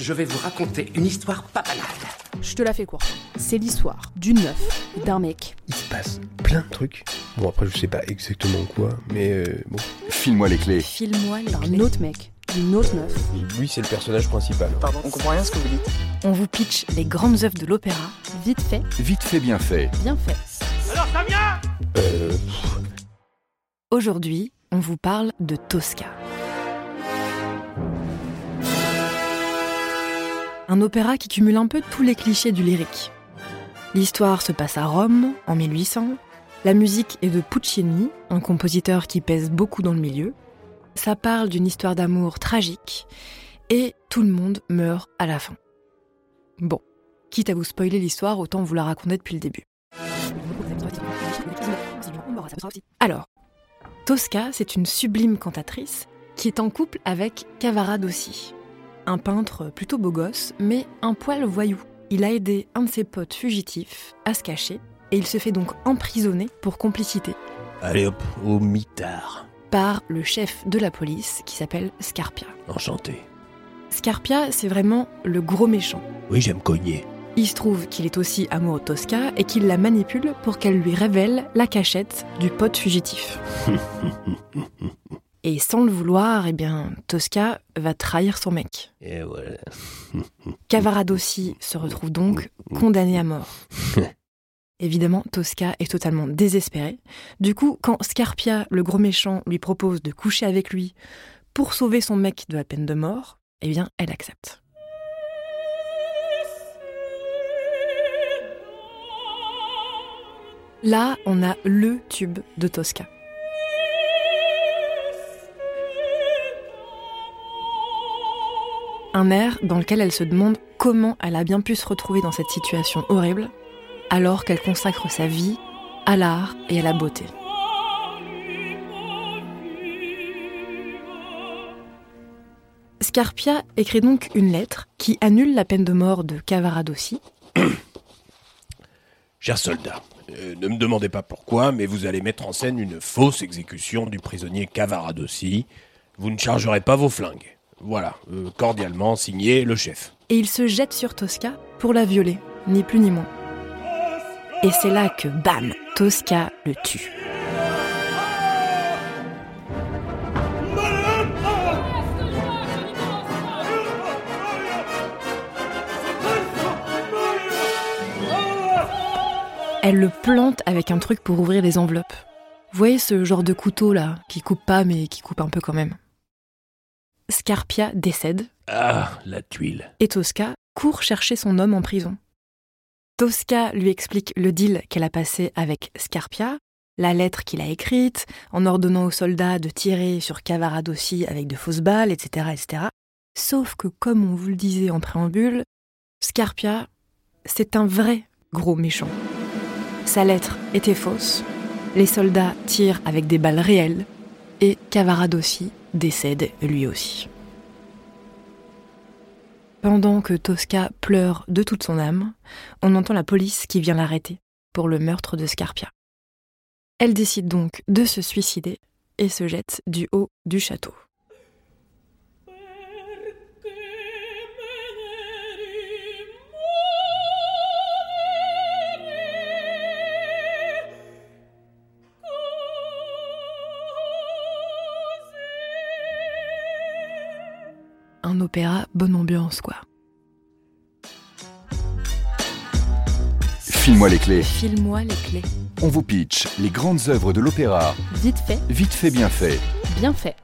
je vais vous raconter une histoire pas banale. Je te la fais courte. C'est l'histoire d'une meuf et d'un mec. Il se passe plein de trucs. Bon, après, je sais pas exactement quoi, mais euh, bon. File-moi les clés. File-moi d'un autre mec, d'une autre meuf. Lui, c'est le personnage principal. Pardon, on comprend rien ce que vous dites. On vous pitch les grandes œuvres de l'opéra, vite fait, Vite fait, bien fait. bien fait. Euh, Aujourd'hui, on vous parle de Tosca. Un opéra qui cumule un peu tous les clichés du lyrique. L'histoire se passe à Rome, en 1800. La musique est de Puccini, un compositeur qui pèse beaucoup dans le milieu. Ça parle d'une histoire d'amour tragique. Et tout le monde meurt à la fin. Bon, quitte à vous spoiler l'histoire, autant vous la raconter depuis le début. Alors, Tosca, c'est une sublime cantatrice qui est en couple avec Cavaradossi, un peintre plutôt beau gosse, mais un poil voyou. Il a aidé un de ses potes fugitifs à se cacher et il se fait donc emprisonner pour complicité allez hop, au mitard. par le chef de la police qui s'appelle Scarpia. Enchanté. Scarpia, c'est vraiment le gros méchant. Oui, j'aime cogner. Il se trouve qu'il est aussi amoureux de Tosca et qu'il la manipule pour qu'elle lui révèle la cachette du pote fugitif. Et sans le vouloir, eh bien, Tosca va trahir son mec. Et voilà. Cavaradossi se retrouve donc condamné à mort. Évidemment, Tosca est totalement désespérée. Du coup, quand Scarpia, le gros méchant, lui propose de coucher avec lui pour sauver son mec de la peine de mort, eh bien, elle accepte. Là, on a le tube de Tosca. Un air dans lequel elle se demande comment elle a bien pu se retrouver dans cette situation horrible alors qu'elle consacre sa vie à l'art et à la beauté. Scarpia écrit donc une lettre qui annule la peine de mort de Cavaradossi Cher soldat, euh, ne me demandez pas pourquoi, mais vous allez mettre en scène une fausse exécution du prisonnier Cavaradossi. Vous ne chargerez pas vos flingues. Voilà, euh, cordialement signé le chef. et il se jette sur Tosca pour la violer, ni plus ni moins. Et c'est là que, bam, Tosca le tue. Elle le plante avec un truc pour ouvrir les enveloppes. Vous voyez ce genre de couteau là, qui coupe pas mais qui coupe un peu quand même. Scarpia décède Ah, la tuile. et Tosca court chercher son homme en prison. Tosca lui explique le deal qu'elle a passé avec Scarpia, la lettre qu'il a écrite, en ordonnant aux soldats de tirer sur Cavaradossi avec de fausses balles, etc., etc. Sauf que, comme on vous le disait en préambule, Scarpia, c'est un vrai gros méchant. Sa lettre était fausse, les soldats tirent avec des balles réelles, et Cavaradossi décède lui aussi. Pendant que Tosca pleure de toute son âme, on entend la police qui vient l'arrêter pour le meurtre de Scarpia. Elle décide donc de se suicider et se jette du haut du château. Un opéra bonne ambiance, quoi. File-moi les clés. File-moi les clés. On vous pitch les grandes œuvres de l'opéra. Vite fait, Vite fait, bien fait. bien fait.